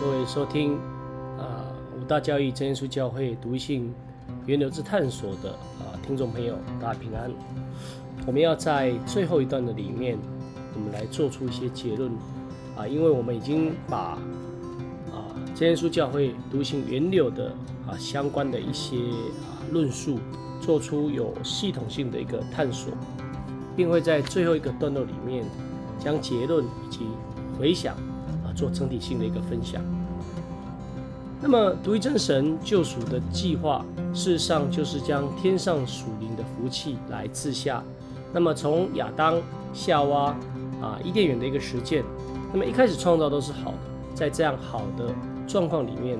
各位收听啊五大教育真耶稣教会读信源流之探索的啊听众朋友，大家平安。我们要在最后一段的里面，我们来做出一些结论啊，因为我们已经把啊真耶稣教会读信源流的啊相关的一些啊论述，做出有系统性的一个探索，并会在最后一个段落里面将结论以及回想。做整体性的一个分享。那么，独一真神救赎的计划，事实上就是将天上属灵的福气来赐下。那么，从亚当、夏娃啊伊甸园的一个实践，那么一开始创造都是好的，在这样好的状况里面，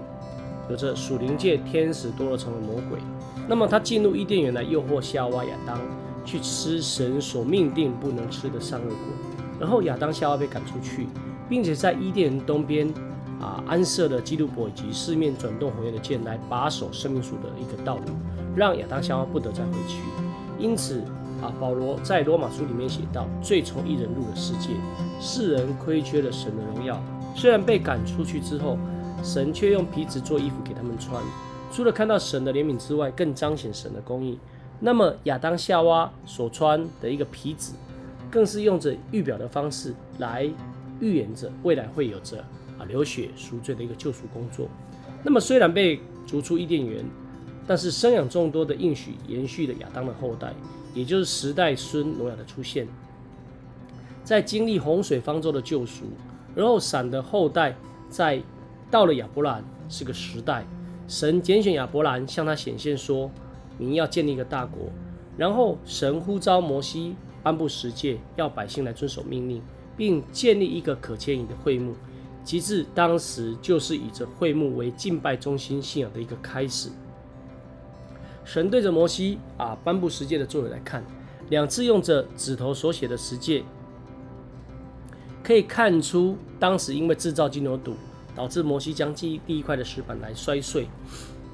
有着属灵界天使堕落成为魔鬼。那么，他进入伊甸园来诱惑夏娃、亚当去吃神所命定不能吃的善恶果，然后亚当、夏娃被赶出去。并且在伊甸园东边啊安设了基督伯以及四面转动火焰的剑来把守生命树的一个道路，让亚当夏娃不得再回去。因此啊，保罗在罗马书里面写道：“罪从一人入了世界，世人亏缺了神的荣耀。虽然被赶出去之后，神却用皮子做衣服给他们穿。除了看到神的怜悯之外，更彰显神的公义。那么亚当夏娃所穿的一个皮子，更是用着预表的方式来。”预言着未来会有着啊流血赎罪的一个救赎工作。那么虽然被逐出伊甸园，但是生养众多的应许延续了亚当的后代，也就是十代孙挪亚的出现。在经历洪水方舟的救赎，然后闪的后代在到了亚伯兰是个时代，神拣选亚伯兰向他显现说，你要建立一个大国。然后神呼召摩西颁布十诫，要百姓来遵守命令。并建立一个可迁移的会幕，其至当时就是以这会幕为敬拜中心信仰的一个开始。神对着摩西啊颁布十诫的作为来看，两次用着指头所写的十诫，可以看出当时因为制造金牛犊，导致摩西将第第一块的石板来摔碎。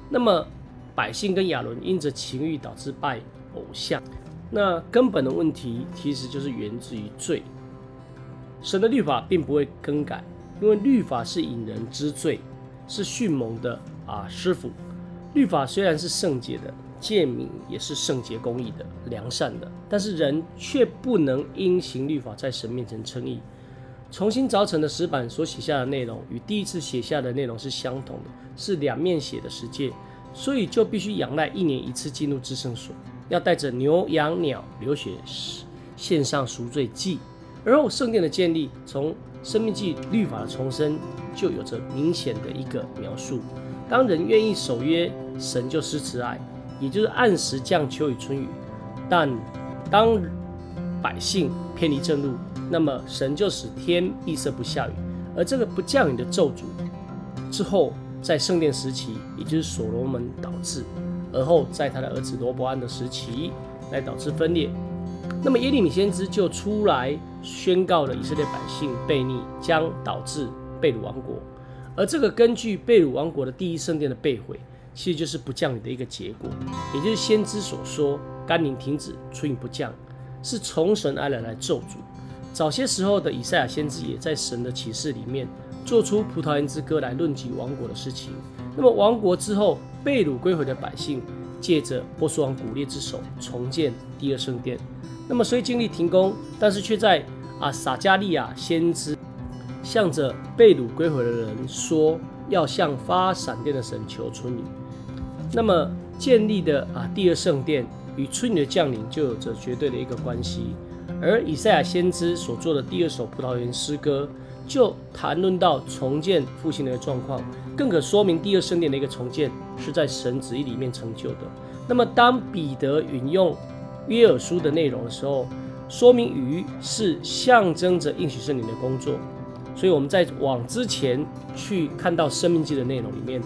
那么百姓跟亚伦因着情欲导致拜偶像，那根本的问题其实就是源自于罪。神的律法并不会更改，因为律法是引人知罪，是迅猛的啊师傅。律法虽然是圣洁的，诫命也是圣洁公义的、良善的，但是人却不能因行律法在神面前称义。重新凿成的石板所写下的内容与第一次写下的内容是相同的，是两面写的十诫，所以就必须仰赖一年一次进入至圣所，要带着牛羊鸟流血献上赎罪祭。而后圣殿的建立，从生命记律法的重生，就有着明显的一个描述。当人愿意守约，神就施慈爱，也就是按时降秋雨春雨。但当百姓偏离正路，那么神就使天闭塞不下雨。而这个不降雨的咒诅之后，在圣殿时期，也就是所罗门导致；而后在他的儿子罗伯安的时期，来导致分裂。那么耶利米先知就出来宣告了以色列百姓悖逆将导致被掳王国，而这个根据被掳王国的第一圣殿的被毁，其实就是不降雨的一个结果，也就是先知所说甘霖停止，春雨不降，是从神而来来咒诅。早些时候的以赛亚先知也在神的启示里面做出葡萄园之歌来论及王国的事情。那么亡国之后被掳归回的百姓，借着波斯王古列之手重建第二圣殿。那么虽经历停工，但是却在啊撒加利亚先知向着被掳归回的人说，要向发闪电的神求春雨。那么建立的啊第二圣殿与春雨的降临就有着绝对的一个关系。而以赛亚先知所做的第二首葡萄园诗歌，就谈论到重建复兴的一个状况，更可说明第二圣殿的一个重建是在神旨意里面成就的。那么当彼得引用。约尔书的内容的时候，说明鱼是象征着应许圣灵的工作，所以我们在往之前去看到生命记的内容里面，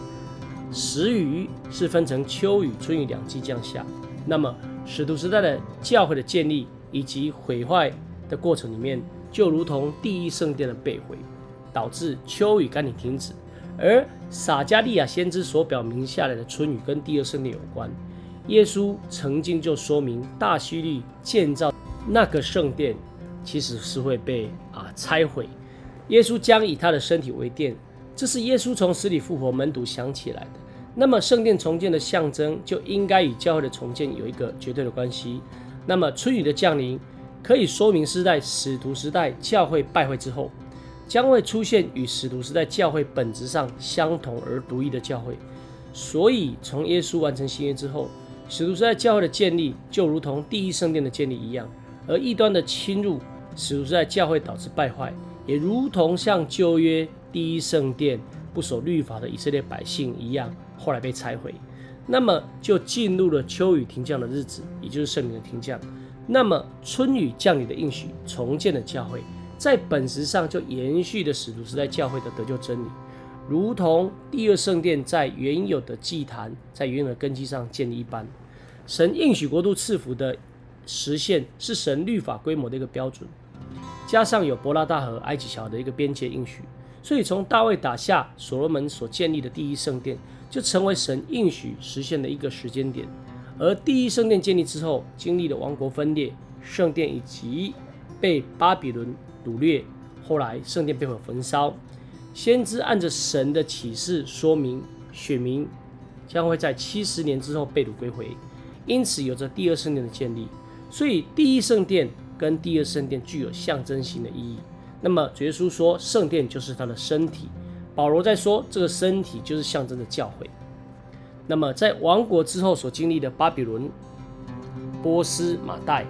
时雨是分成秋雨、春雨两季降下。那么使徒时代的教会的建立以及毁坏的过程里面，就如同第一圣殿的被毁，导致秋雨赶紧停止，而撒加利亚先知所表明下来的春雨跟第二圣殿有关。耶稣曾经就说明，大希律建造那个圣殿，其实是会被啊拆毁。耶稣将以他的身体为殿，这是耶稣从死里复活，门徒想起来的。那么圣殿重建的象征就应该与教会的重建有一个绝对的关系。那么春雨的降临可以说明是在使徒时代教会败坏之后，将会出现与使徒时代教会本质上相同而独一的教会。所以从耶稣完成新约之后，使徒时代教会的建立就如同第一圣殿的建立一样，而异端的侵入使徒时代教会导致败坏，也如同像旧约。第一圣殿不守律法的以色列百姓一样，后来被拆毁，那么就进入了秋雨停降的日子，也就是圣灵的停降。那么春雨降临的应许，重建的教会，在本质上就延续的使徒时代教会的得救真理，如同第二圣殿在原有的祭坛在原有的根基上建立一般。神应许国度赐福的实现，是神律法规模的一个标准，加上有伯拉大河、埃及桥的一个边界应许。所以，从大卫打下所罗门所建立的第一圣殿，就成为神应许实现的一个时间点。而第一圣殿建立之后，经历了王国分裂、圣殿以及被巴比伦掳掠，后来圣殿被火焚烧。先知按着神的启示说明，选民将会在七十年之后被掳归回，因此有着第二圣殿的建立。所以，第一圣殿跟第二圣殿具有象征性的意义。那么主耶稣说，圣殿就是他的身体。保罗在说，这个身体就是象征的教会。那么在亡国之后所经历的巴比伦、波斯、马代，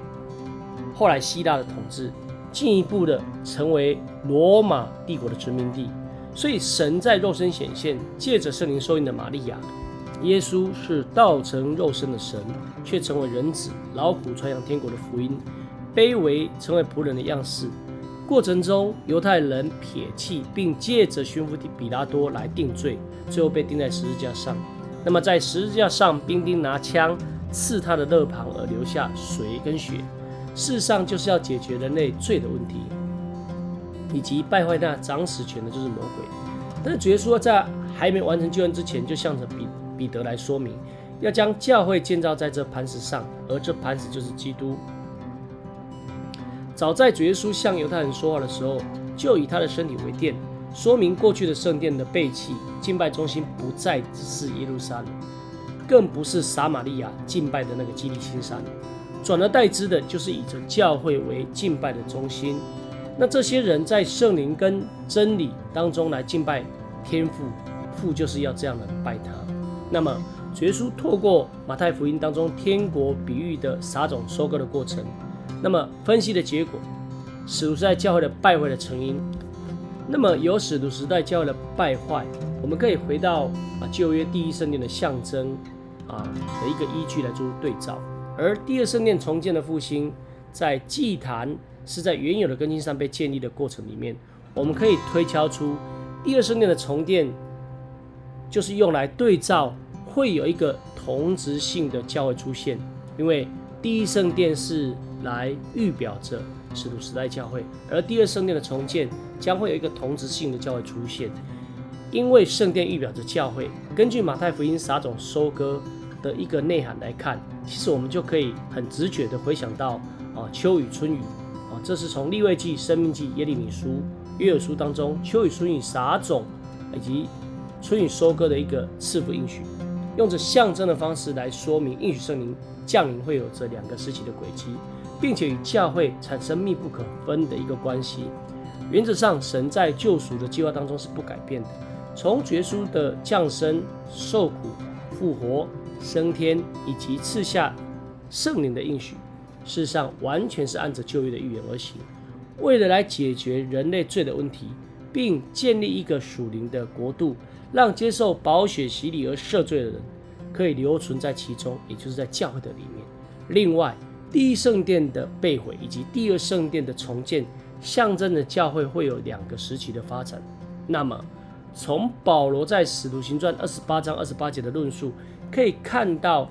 后来希腊的统治，进一步的成为罗马帝国的殖民地。所以神在肉身显现，借着圣灵受印的玛利亚，耶稣是道成肉身的神，却成为人子，劳苦传扬天国的福音，卑微成为仆人的样式。过程中，犹太人撇弃，并借着巡抚比拉多来定罪，最后被钉在十字架上。那么，在十字架上，兵丁拿枪刺他的肋旁，而留下水跟血。事实上，就是要解决人类罪的问题，以及败坏那掌死权的就是魔鬼。但是，主耶稣在还没完成救恩之前，就向着比彼得来说明，要将教会建造在这磐石上，而这磐石就是基督。早在主耶稣向犹太人说话的时候，就以他的身体为殿，说明过去的圣殿的背弃，敬拜中心不再只是耶路撒冷，更不是撒玛利亚敬拜的那个基利心山，转而代之的就是以着教会为敬拜的中心。那这些人在圣灵跟真理当中来敬拜天父，父就是要这样的拜他。那么耶稣透过马太福音当中天国比喻的撒种收割的过程。那么分析的结果，使徒时代教会的败坏的成因。那么由使徒时代教会的败坏，我们可以回到啊旧约第一圣殿的象征啊的一个依据来做对照。而第二圣殿重建的复兴，在祭坛是在原有的根基上被建立的过程里面，我们可以推敲出第二圣殿的重建，就是用来对照会有一个同质性的教会出现，因为第一圣殿是。来预表着使徒时代教会，而第二圣殿的重建将会有一个同质性的教会出现，因为圣殿预表着教会。根据马太福音撒种收割的一个内涵来看，其实我们就可以很直觉的回想到啊秋雨春雨啊，这是从立位记、生命记、耶利米书、约珥书当中秋雨春雨撒种以及春雨收割的一个赐福应许，用着象征的方式来说明应许圣灵降临会有这两个时期的轨迹。并且与教会产生密不可分的一个关系。原则上，神在救赎的计划当中是不改变的。从绝书的降生、受苦、复活、升天，以及赐下圣灵的应许，事实上完全是按着旧约的预言而行。为了来解决人类罪的问题，并建立一个属灵的国度，让接受宝血洗礼而赦罪的人可以留存在其中，也就是在教会的里面。另外，第一圣殿的被毁以及第二圣殿的重建，象征着教会会有两个时期的发展。那么，从保罗在使徒行传二十八章二十八节的论述，可以看到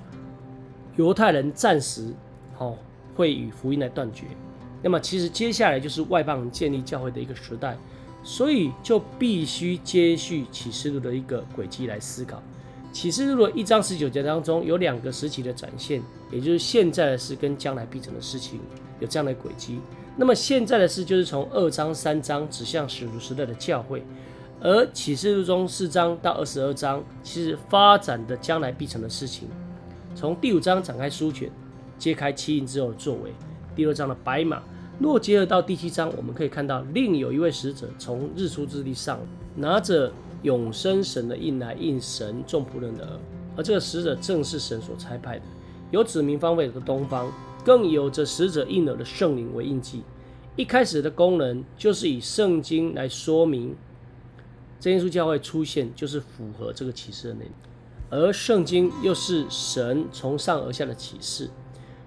犹太人暂时好会与福音来断绝。那么，其实接下来就是外邦人建立教会的一个时代，所以就必须接续启示录的一个轨迹来思考。启示录的一章十九节当中有两个时期的展现，也就是现在的事跟将来必成的事情有这样的轨迹。那么现在的事就是从二章三章指向使徒时代的教会，而启示录中四章到二十二章，其实发展的将来必成的事情。从第五章展开书卷，揭开七印之后的作为；第六章的白马，若结合到第七章，我们可以看到另有一位使者从日出之地上，拿着永生神的印来印神众仆人的耳，而这个使者正是神所差派的，有指明方位的东方，更有着使者印耳的圣灵为印记。一开始的功能就是以圣经来说明。真耶稣教会出现，就是符合这个启示的内容，而圣经又是神从上而下的启示，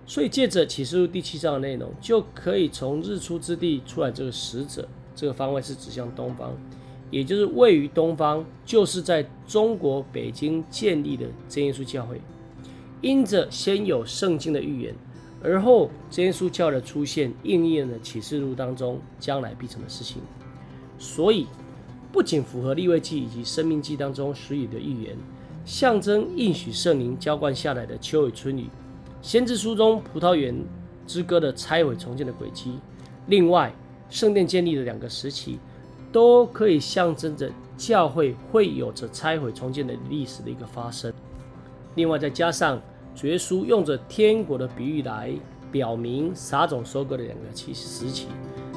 所以借着启示录第七章的内容，就可以从日出之地出来这个使者，这个方位是指向东方，也就是位于东方，就是在中国北京建立的真耶稣教会。因着先有圣经的预言，而后真耶稣教的出现，应验了启示录当中将来必成的事情，所以。不仅符合立位记以及生命记当中时语的预言，象征应许圣灵浇灌下来的秋雨春雨，先知书中葡萄园之歌的拆毁重建的轨迹，另外圣殿建立的两个时期，都可以象征着教会会有着拆毁重建的历史的一个发生。另外再加上主耶稣用着天国的比喻来表明撒种收割的两个期时期。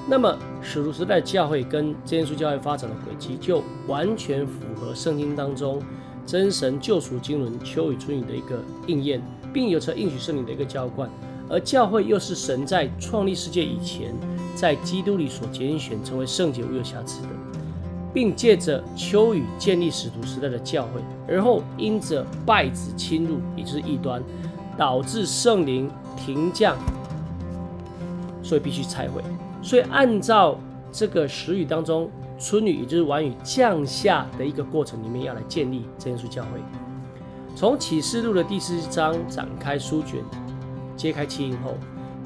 那么，使徒时代教会跟耶稣教会发展的轨迹，就完全符合圣经当中真神救赎经纶秋雨春雨的一个应验，并有着应许圣灵的一个浇灌。而教会又是神在创立世界以前，在基督里所拣选成为圣洁无有瑕疵的，并借着秋雨建立使徒时代的教会，而后因着败子侵入，也就是异端，导致圣灵停降，所以必须拆毁。所以，按照这个时雨当中春雨，也就是晚雨降下的一个过程里面，要来建立真耶稣教会。从启示录的第四章展开书卷，揭开七印后，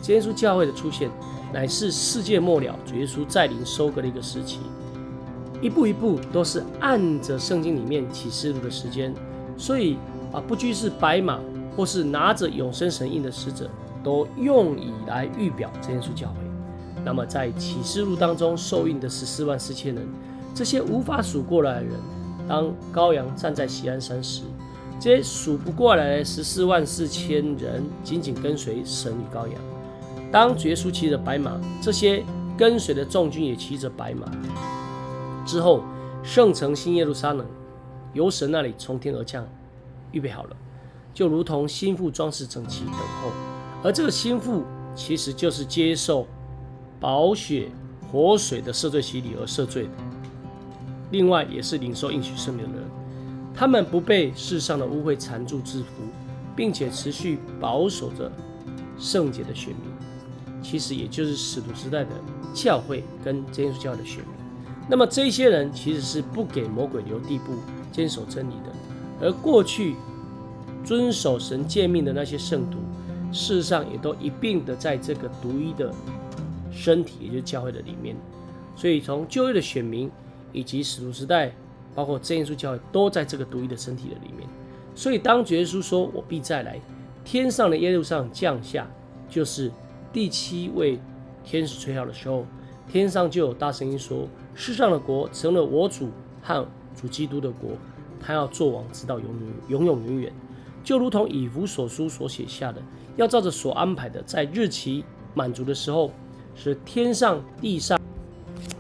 真耶稣教会的出现，乃是世界末了主耶稣再临收割的一个时期。一步一步都是按着圣经里面启示录的时间，所以啊，不拘是白马或是拿着永生神印的使者，都用以来预表这耶稣教会。那么，在启示录当中受印的十四万四千人，这些无法数过来的人，当羔羊站在西安山时，这些数不过来的十四万四千人紧紧跟随神与羔羊。当耶稣骑着白马，这些跟随的众军也骑着白马。之后，圣城新耶路撒冷由神那里从天而降，预备好了，就如同心腹装饰整齐等候。而这个心腹其实就是接受。宝血、活水的赦罪洗礼而赦罪的，另外也是领受应许圣灵的人，他们不被世上的污秽缠住制服，并且持续保守着圣洁的选民，其实也就是使徒时代的教会跟真耶稣教的选民。那么这些人其实是不给魔鬼留地步，坚守真理的。而过去遵守神诫命的那些圣徒，事实上也都一并的在这个独一的。身体，也就是教会的里面，所以从旧约的选民以及使徒时代，包括真耶稣教会，都在这个独一的身体的里面。所以当主耶稣说“我必再来”，天上的耶路上降下，就是第七位天使吹号的时候，天上就有大声音说：“世上的国成了我主和主基督的国，他要做王，直到永永永永远远。”就如同以弗所书所写下的，要照着所安排的，在日期满足的时候。是天上地上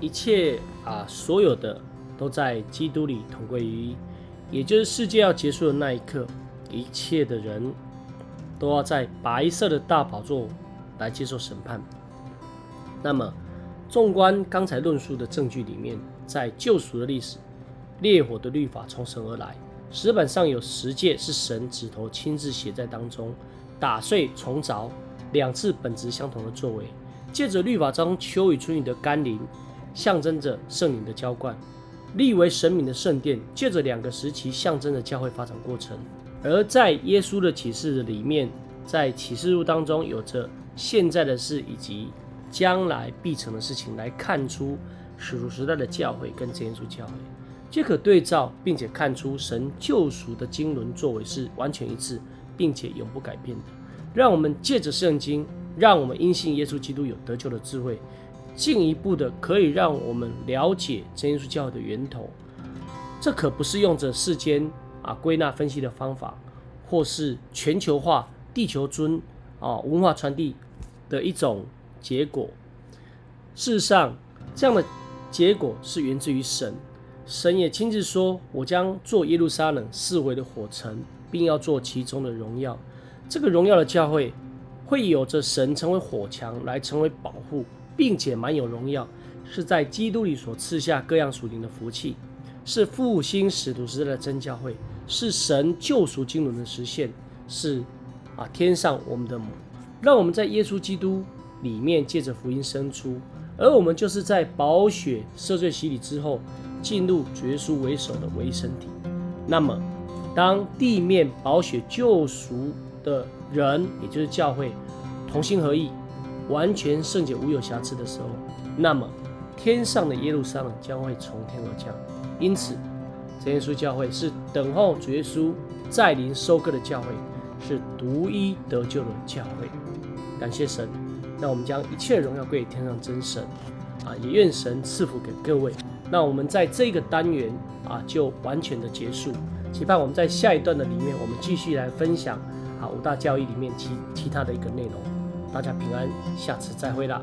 一切啊，所有的都在基督里同归于一，也就是世界要结束的那一刻，一切的人都要在白色的大宝座来接受审判。那么，纵观刚才论述的证据里面，在救赎的历史，烈火的律法从神而来，石板上有十诫是神指头亲自写在当中，打碎重凿两次本质相同的作为。借着律法中秋雨春雨的甘霖，象征着圣灵的浇灌；立为神明的圣殿，借着两个时期，象征着教会发展过程。而在耶稣的启示里面，在启示录当中，有着现在的事以及将来必成的事情，来看出使徒时代的教会跟耶稣教会皆可对照，并且看出神救赎的经纶作为是完全一致，并且永不改变的。让我们借着圣经。让我们因信耶稣基督有得救的智慧，进一步的可以让我们了解真耶稣教会的源头，这可不是用着世间啊归纳分析的方法，或是全球化、地球尊啊文化传递的一种结果。事实上，这样的结果是源自于神。神也亲自说：“我将做耶路撒冷四围的火城，并要做其中的荣耀。这个荣耀的教会，会有着神成为火墙来成为保护，并且满有荣耀，是在基督里所赐下各样属灵的福气，是复兴使徒时代的真教会，是神救赎经纶的实现，是啊天上我们的母，让我们在耶稣基督里面借着福音生出，而我们就是在宝血赦罪洗礼之后。”进入绝书为首的唯一身体，那么当地面宝血救赎的人，也就是教会，同心合意，完全圣洁无有瑕疵的时候，那么天上的耶路撒冷将会从天而降。因此，真耶稣教会是等候主耶稣再临收割的教会，是独一得救的教会。感谢神，那我们将一切荣耀归给天上真神啊！也愿神赐福给各位。那我们在这个单元啊，就完全的结束。期盼我们在下一段的里面，我们继续来分享啊五大教义里面其其他的一个内容。大家平安，下次再会了。